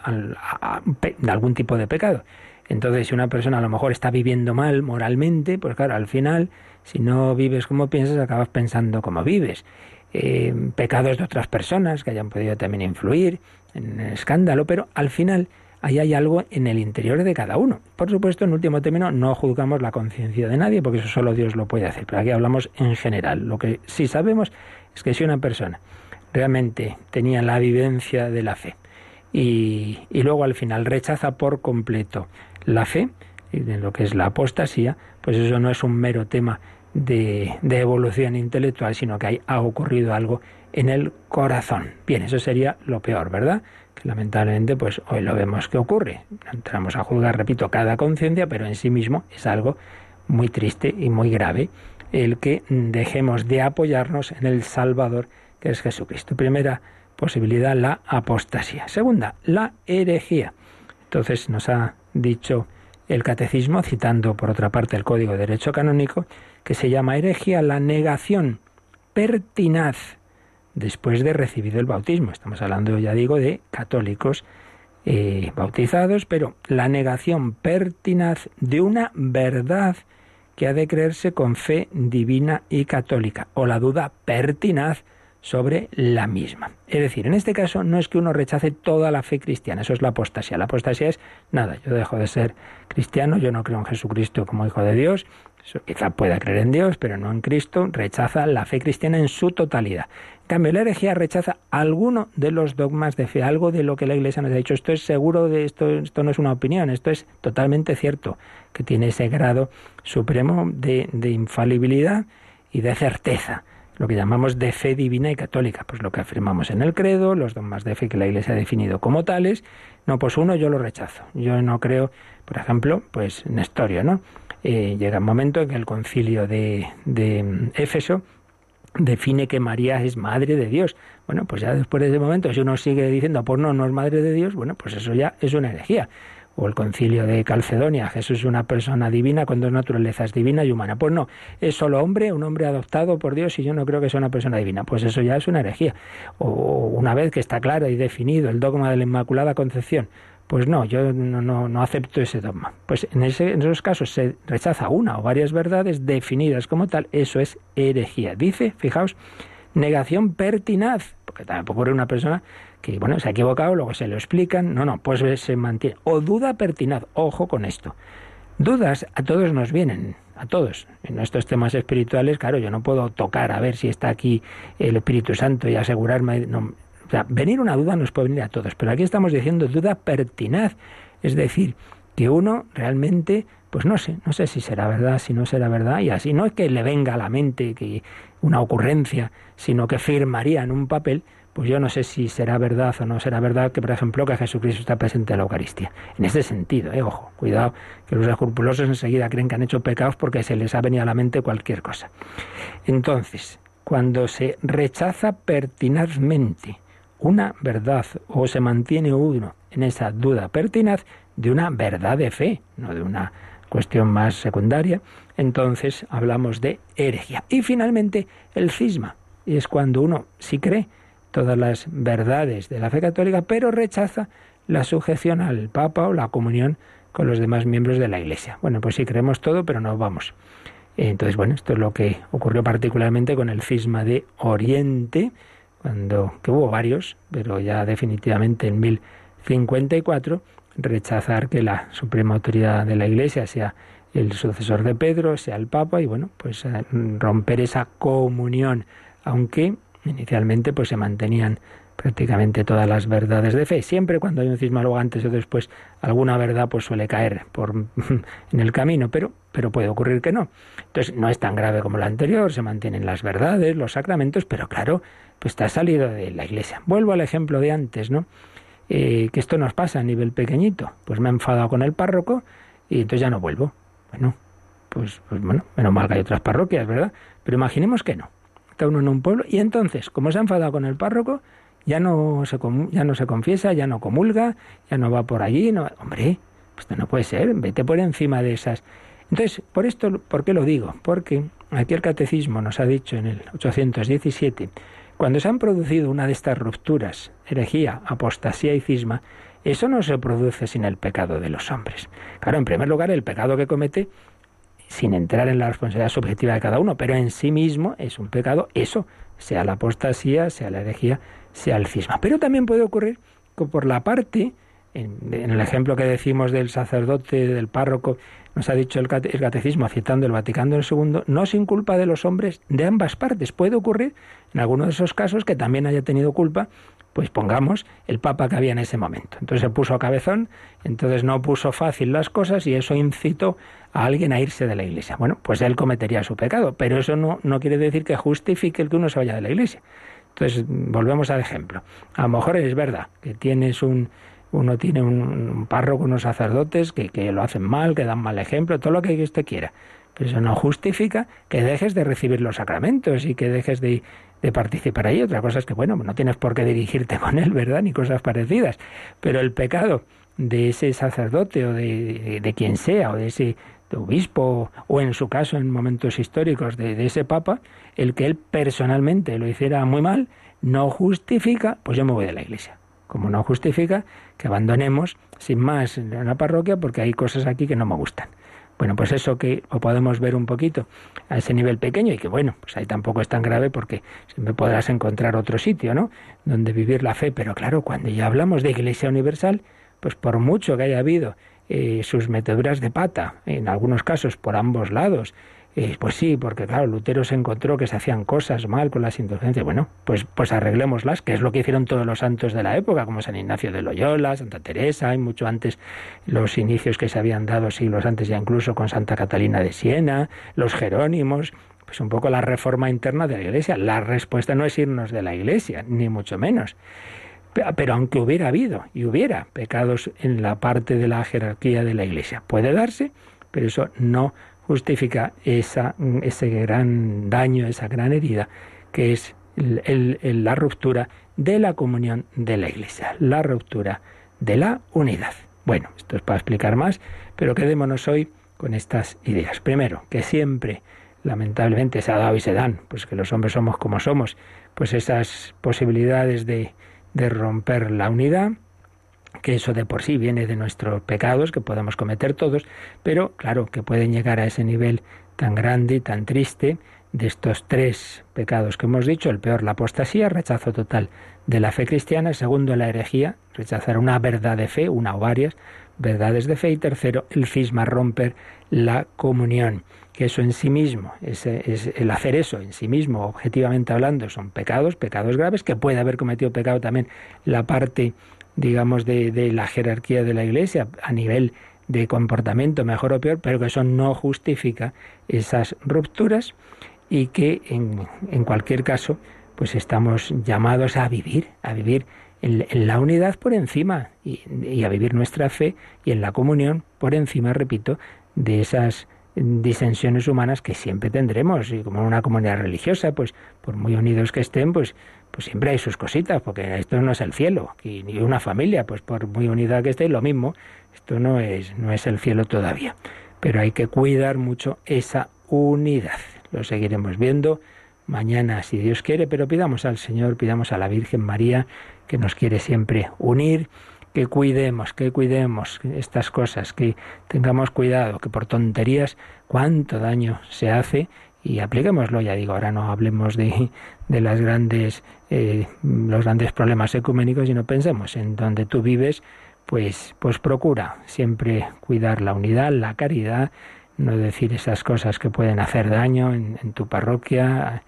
algún tipo de pecado. Entonces, si una persona a lo mejor está viviendo mal moralmente, pues claro, al final, si no vives como piensas, acabas pensando como vives. Eh, pecados de otras personas que hayan podido también influir en el escándalo, pero al final ahí hay algo en el interior de cada uno. Por supuesto, en último término, no juzgamos la conciencia de nadie, porque eso solo Dios lo puede hacer, pero aquí hablamos en general. Lo que sí sabemos es que si una persona realmente tenía la vivencia de la fe y, luego al final rechaza por completo la fe, y de lo que es la apostasía, pues eso no es un mero tema de, de, evolución intelectual, sino que hay, ha ocurrido algo en el corazón. Bien, eso sería lo peor, ¿verdad? Que lamentablemente, pues hoy lo vemos que ocurre. Entramos a juzgar, repito, cada conciencia, pero en sí mismo es algo muy triste y muy grave el que dejemos de apoyarnos en el Salvador que es Jesucristo. Primera posibilidad, la apostasía. Segunda, la herejía. Entonces nos ha dicho el catecismo, citando por otra parte el Código de Derecho Canónico, que se llama herejía la negación pertinaz después de recibido el bautismo. Estamos hablando, ya digo, de católicos eh, bautizados, pero la negación pertinaz de una verdad que ha de creerse con fe divina y católica, o la duda pertinaz sobre la misma. Es decir, en este caso no es que uno rechace toda la fe cristiana, eso es la apostasía. La apostasía es, nada, yo dejo de ser cristiano, yo no creo en Jesucristo como Hijo de Dios, quizá pueda creer en Dios, pero no en Cristo, rechaza la fe cristiana en su totalidad. En cambio, la herejía rechaza alguno de los dogmas de fe, algo de lo que la Iglesia nos ha dicho. Esto es seguro de esto, esto no es una opinión, esto es totalmente cierto, que tiene ese grado supremo de, de infalibilidad y de certeza lo que llamamos de fe divina y católica, pues lo que afirmamos en el credo, los dogmas de fe que la Iglesia ha definido como tales. No, pues uno yo lo rechazo. Yo no creo, por ejemplo, pues Nestorio, ¿no? Eh, llega un momento en que el concilio de, de Éfeso define que María es madre de Dios. Bueno, pues ya después de ese momento, si uno sigue diciendo, pues no, no es madre de Dios, bueno, pues eso ya es una herejía o el concilio de Calcedonia, Jesús es una persona divina con dos naturalezas, divina y humana. Pues no, es solo hombre, un hombre adoptado por Dios y yo no creo que sea una persona divina. Pues eso ya es una herejía. O una vez que está claro y definido el dogma de la Inmaculada Concepción, pues no, yo no, no, acepto ese dogma. Pues en, ese, en esos casos se rechaza una o varias verdades definidas como tal, eso es herejía. Dice, fijaos, negación pertinaz, porque tampoco ocurre una persona que bueno, se ha equivocado, luego se lo explican, no, no, pues se mantiene. O duda pertinaz, ojo con esto. Dudas a todos nos vienen, a todos. En estos temas espirituales, claro, yo no puedo tocar a ver si está aquí el Espíritu Santo y asegurarme. No, o sea, venir una duda nos puede venir a todos, pero aquí estamos diciendo duda pertinaz, es decir, que uno realmente, pues no sé, no sé si será verdad, si no será verdad, y así no es que le venga a la mente que una ocurrencia, sino que firmaría en un papel pues yo no sé si será verdad o no será verdad que, por ejemplo, que Jesucristo está presente en la Eucaristía. En ese sentido, eh, ojo, cuidado, que los escrupulosos enseguida creen que han hecho pecados porque se les ha venido a la mente cualquier cosa. Entonces, cuando se rechaza pertinazmente una verdad o se mantiene uno en esa duda pertinaz de una verdad de fe, no de una cuestión más secundaria, entonces hablamos de herejía. Y finalmente el cisma, es cuando uno sí cree todas las verdades de la fe católica, pero rechaza la sujeción al Papa o la comunión con los demás miembros de la Iglesia. Bueno, pues sí creemos todo, pero no vamos. Entonces, bueno, esto es lo que ocurrió particularmente con el cisma de Oriente, cuando que hubo varios, pero ya definitivamente en 1054 rechazar que la suprema autoridad de la Iglesia sea el sucesor de Pedro, sea el Papa y bueno, pues romper esa comunión, aunque Inicialmente pues se mantenían prácticamente todas las verdades de fe. Siempre cuando hay un cisma luego antes o después alguna verdad pues suele caer por en el camino, pero pero puede ocurrir que no. Entonces no es tan grave como lo anterior, se mantienen las verdades, los sacramentos, pero claro, pues está salido de la iglesia. Vuelvo al ejemplo de antes, ¿no? Eh, que esto nos pasa a nivel pequeñito. Pues me he enfadado con el párroco y entonces ya no vuelvo. Bueno, pues, pues bueno, menos mal que hay otras parroquias, ¿verdad? Pero imaginemos que no. Uno en un pueblo y entonces, como se ha enfadado con el párroco, ya no se, ya no se confiesa, ya no comulga, ya no va por allí. No, hombre, esto no puede ser, vete por encima de esas. Entonces, por esto, ¿por qué lo digo? Porque aquí el catecismo nos ha dicho en el 817, cuando se han producido una de estas rupturas, herejía, apostasía y cisma, eso no se produce sin el pecado de los hombres. Claro, en primer lugar, el pecado que comete, sin entrar en la responsabilidad subjetiva de cada uno, pero en sí mismo es un pecado, eso, sea la apostasía, sea la herejía, sea el cisma. Pero también puede ocurrir que por la parte, en, el ejemplo que decimos del sacerdote, del párroco, nos ha dicho el, catecismo, citando el Vaticano II, no sin culpa de los hombres de ambas partes. Puede ocurrir en alguno de esos casos que también haya tenido culpa, pues pongamos el papa que había en ese momento. Entonces se puso cabezón, entonces no puso fácil las cosas y eso incitó a alguien a irse de la iglesia. Bueno, pues él cometería su pecado, pero eso no, no quiere decir que justifique el que uno se vaya de la iglesia. Entonces, volvemos al ejemplo. A lo mejor es verdad que tienes un, uno tiene un, párroco, unos sacerdotes que, que, lo hacen mal, que dan mal ejemplo, todo lo que usted quiera. Pero eso no justifica que dejes de recibir los sacramentos y que dejes de, de participar ahí. Otra cosa es que, bueno, no tienes por qué dirigirte con él, ¿verdad? Ni cosas parecidas. Pero el pecado de ese sacerdote o de, de, quien sea, o de ese obispo, o en su caso en momentos históricos de, de ese papa, el que él personalmente lo hiciera muy mal, no justifica, pues yo me voy de la iglesia. Como no justifica que abandonemos sin más una parroquia porque hay cosas aquí que no me gustan. Bueno, pues eso que lo podemos ver un poquito a ese nivel pequeño y que bueno, pues ahí tampoco es tan grave porque siempre podrás encontrar otro sitio, ¿no? Donde vivir la fe. Pero claro, cuando ya hablamos de Iglesia Universal, pues por mucho que haya habido eh, sus meteduras de pata, en algunos casos por ambos lados, pues sí, porque claro, Lutero se encontró que se hacían cosas mal con las indulgencias. Bueno, pues, pues arreglémoslas, que es lo que hicieron todos los santos de la época, como San Ignacio de Loyola, Santa Teresa, y mucho antes los inicios que se habían dado siglos antes ya incluso con Santa Catalina de Siena, los Jerónimos, pues un poco la reforma interna de la Iglesia. La respuesta no es irnos de la Iglesia, ni mucho menos. Pero aunque hubiera habido y hubiera pecados en la parte de la jerarquía de la Iglesia, puede darse, pero eso no justifica esa, ese gran daño, esa gran herida, que es la ruptura de la comunión de la Iglesia, la ruptura de la unidad. Bueno, esto es para explicar más, pero quedémonos hoy con estas ideas. Primero, que siempre, lamentablemente, se ha dado y se dan, pues que los hombres somos como somos, pues esas posibilidades de, de romper la unidad, que eso de por sí viene de nuestros pecados que podemos cometer todos, pero claro que pueden llegar a ese nivel tan grande y tan triste de estos tres pecados que hemos dicho, el peor la apostasía, rechazo total de la fe cristiana, segundo la herejía, rechazar una verdad de fe, una o varias verdades de fe, y tercero el cisma, romper la comunión, que eso en sí mismo, es, es el hacer eso en sí mismo, objetivamente hablando, son pecados, pecados graves, que puede haber cometido pecado también la parte digamos, de, de la jerarquía de la Iglesia a nivel de comportamiento, mejor o peor, pero que eso no justifica esas rupturas y que en, en cualquier caso, pues estamos llamados a vivir, a vivir en, la unidad por encima y, y, a vivir nuestra fe y en la comunión por encima, repito, de esas disensiones humanas que siempre tendremos. Y como una comunidad religiosa, pues por muy unidos que estén, pues pues siempre hay sus cositas, porque esto no es el cielo, y ni una familia, pues por muy unidad que esté, lo mismo, esto no es, no es el cielo todavía. Pero hay que cuidar mucho esa unidad. Lo seguiremos viendo mañana, si Dios quiere, pero pidamos al Señor, pidamos a la Virgen María, que nos quiere siempre unir, que cuidemos, que cuidemos estas cosas, que tengamos cuidado, que por tonterías cuánto daño se hace y apliquémoslo, ya digo, ahora no hablemos de, de las grandes, eh, los grandes problemas ecuménicos, sino pensemos en donde tú vives, pues, pues procura siempre cuidar la unidad, la caridad, no decir esas cosas que pueden hacer daño en, tu parroquia,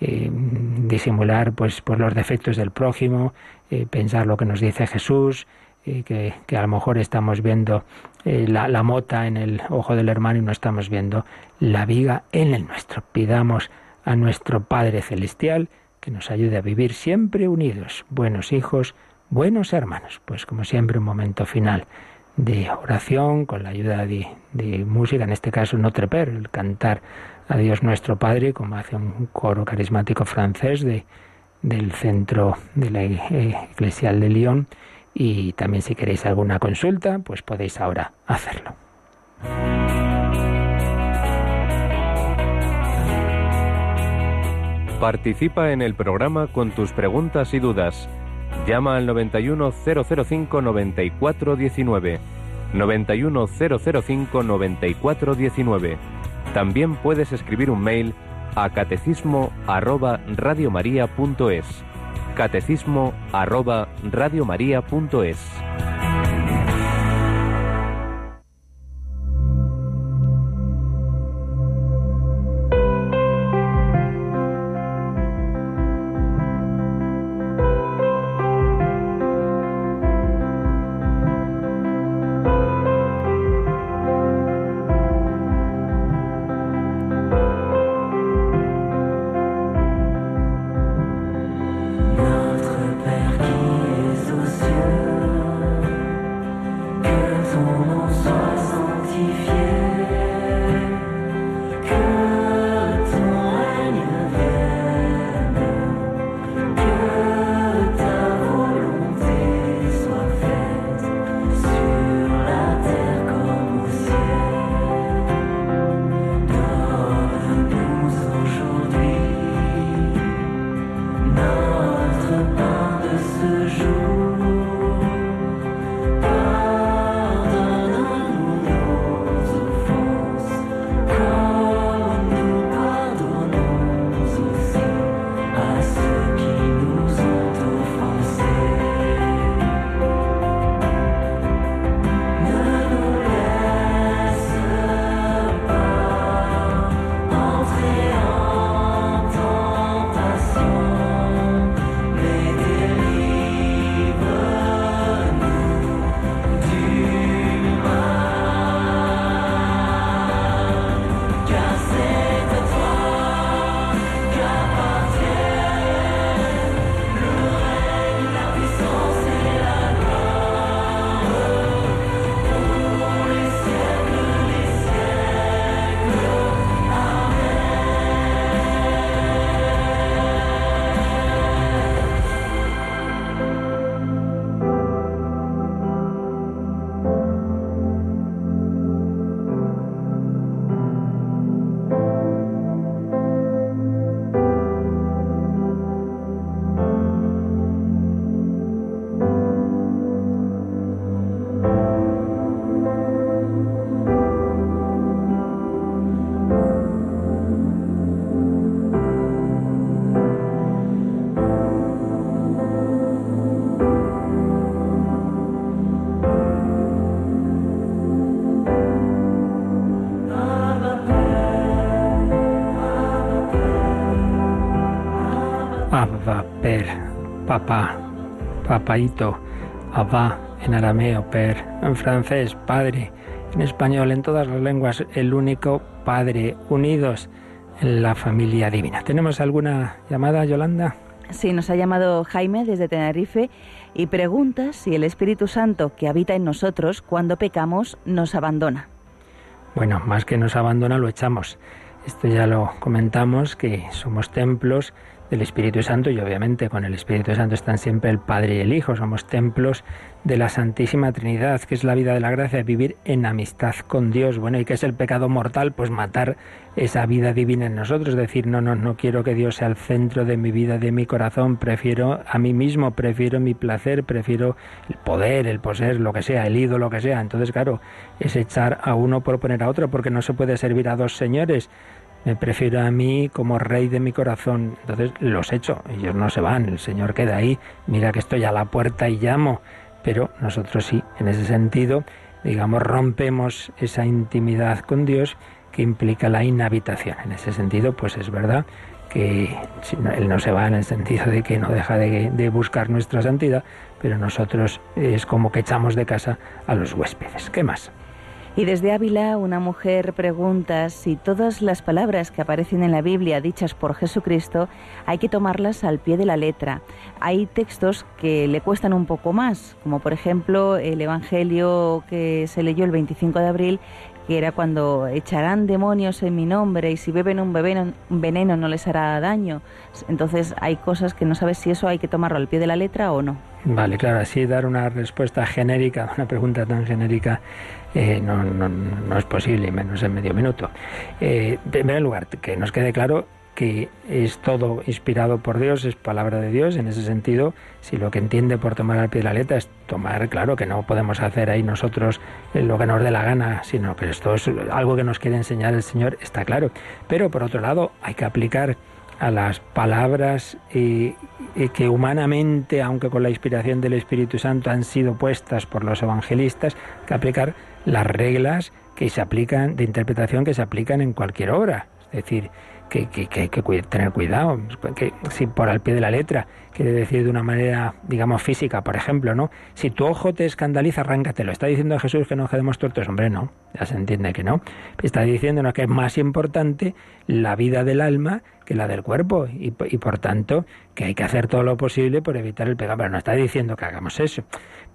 eh, disimular pues, pues los defectos del prójimo, eh, pensar lo que nos dice Jesús, que, que, a lo mejor estamos viendo la, la, mota en el ojo del hermano y no estamos viendo la viga en el nuestro. Pidamos a nuestro Padre Celestial que nos ayude a vivir siempre unidos, buenos hijos, buenos hermanos. Pues como siempre un momento final de oración con la ayuda de, de música, en este caso no treper, el cantar a Dios nuestro Padre, como hace un coro carismático francés de, del centro de la Eclesial de Lyon. Y también si queréis alguna consulta, pues podéis ahora hacerlo. Participa en el programa con tus preguntas y dudas. Llama al 91005 9419. 91005 9419 también puedes escribir un mail a catecismo arroba radiomaria.es. Catecismo arroba radiomaria.es. papá, papaito, abba en arameo, per, en francés, padre, en español, en todas las lenguas, el único Padre, unidos en la familia divina. ¿Tenemos alguna llamada, Yolanda? Sí, nos ha llamado Jaime desde Tenerife y pregunta si el Espíritu Santo que habita en nosotros cuando pecamos nos abandona. Bueno, más que nos abandona, lo echamos. Esto ya lo comentamos, que somos templos del Espíritu Santo y obviamente con el Espíritu Santo están siempre el Padre y el Hijo. Somos templos de la Santísima Trinidad, que es la vida de la gracia, vivir en amistad con Dios. Bueno, ¿y qué es el pecado mortal? Pues matar esa vida divina en nosotros, decir, no, no, no quiero que Dios sea el centro de mi vida, de mi corazón, prefiero a mí mismo, prefiero mi placer, prefiero el poder, el poseer, lo que sea, el ídolo, lo que sea. Entonces, claro, es echar a uno por poner a otro, porque no se puede servir a dos señores me prefiero a mí como rey de mi corazón. Entonces los echo, ellos no se van, el Señor queda ahí, mira que estoy a la puerta y llamo, pero nosotros sí, en ese sentido, digamos, rompemos esa intimidad con Dios que implica la inhabitación. En ese sentido, pues es verdad que él no se va en el sentido de que no deja de, de buscar nuestra santidad, pero nosotros es como que echamos de casa a los huéspedes. ¿Qué más? Y desde Ávila una mujer pregunta si todas las palabras que aparecen en la Biblia dichas por Jesucristo hay que tomarlas al pie de la letra. Hay textos que le cuestan un poco más, como por ejemplo el Evangelio que se leyó el 25 de abril, que era cuando echarán demonios en mi nombre y si beben un veneno, un veneno no les hará daño. Entonces hay cosas que no sabes si eso hay que tomarlo al pie de la letra o no. Vale, claro, así dar una respuesta genérica una pregunta tan genérica eh, no, no, no, es posible, menos en medio minuto. Eh, en primer lugar, que nos quede claro que es todo inspirado por Dios, es palabra de Dios. En ese sentido, si lo que entiende por tomar al pie de la letra es tomar, claro, que no podemos hacer ahí nosotros lo que nos dé la gana, sino que esto es algo que nos quiere enseñar el Señor, está claro. Pero por otro lado, hay que aplicar a las palabras eh, que humanamente, aunque con la inspiración del Espíritu Santo, han sido puestas por los evangelistas, que aplicar las reglas que se aplican de interpretación que se aplican en cualquier obra. Es decir, que, que, que hay que tener cuidado, que si por al pie de la letra quiere decir de una manera, digamos, física, por ejemplo, ¿no? Si tu ojo te escandaliza, arráncatelo. ¿Está diciendo Jesús que no quedemos tortos? Hombre, no, ya se entiende que no. Está diciéndonos que es más importante la vida del alma que la del cuerpo y, y, por tanto que hay que hacer todo lo posible por evitar el pecado, pero no está diciendo que hagamos eso.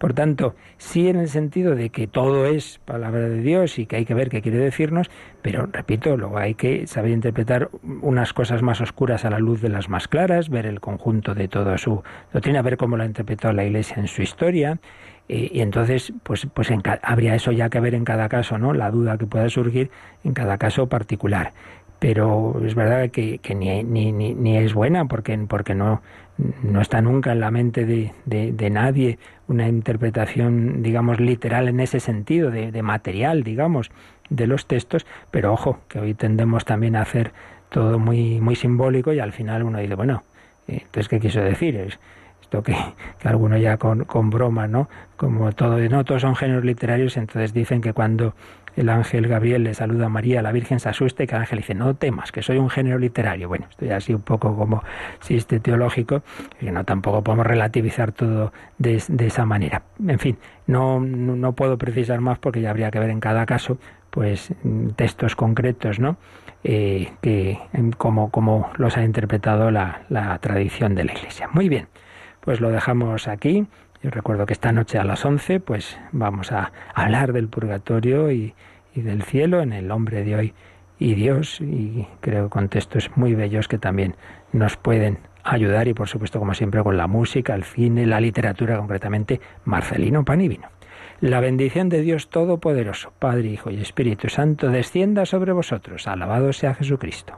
Por tanto, sí en el sentido de que todo es palabra de Dios y que hay que ver qué quiere decirnos, pero repito, luego hay que saber interpretar unas cosas más oscuras a la luz de las más claras, ver el conjunto de toda su doctrina, ver cómo lo ha interpretado la Iglesia en su historia. y entonces, pues, pues habría eso ya que ver en cada caso, ¿no? La duda que pueda surgir en cada caso particular pero es verdad que, que ni, ni, ni, es buena porque, porque no, no está nunca en la mente de, de, nadie una interpretación, digamos, literal en ese sentido, de, de, material, digamos, de los textos, pero ojo, que hoy tendemos también a hacer todo muy, muy simbólico y al final uno dice, bueno, entonces, ¿qué quiso decir? Es, esto que, que alguno ya con, con broma, ¿no? Como todo, no todos son géneros literarios, entonces dicen que cuando el ángel Gabriel le saluda a María, la Virgen se asusta y que el ángel dice, no temas, que soy un género literario. Bueno, esto ya así un poco como existe teológico, que no tampoco podemos relativizar todo de, de esa manera. En fin, no, no puedo precisar más porque ya habría que ver en cada caso pues textos concretos, ¿no? Eh, que como, como los ha interpretado la tradición de la Iglesia. Muy bien, pues lo dejamos aquí. Yo recuerdo que esta noche a las 11 pues vamos a hablar del purgatorio y, del cielo en el hombre de hoy y Dios y creo con textos muy bellos que también nos pueden ayudar y por supuesto como siempre con la música, el cine, la literatura concretamente Marcelino Pan y Vino. La bendición de Dios Todopoderoso, Padre, Hijo y Espíritu Santo, descienda sobre vosotros. Alabado sea Jesucristo.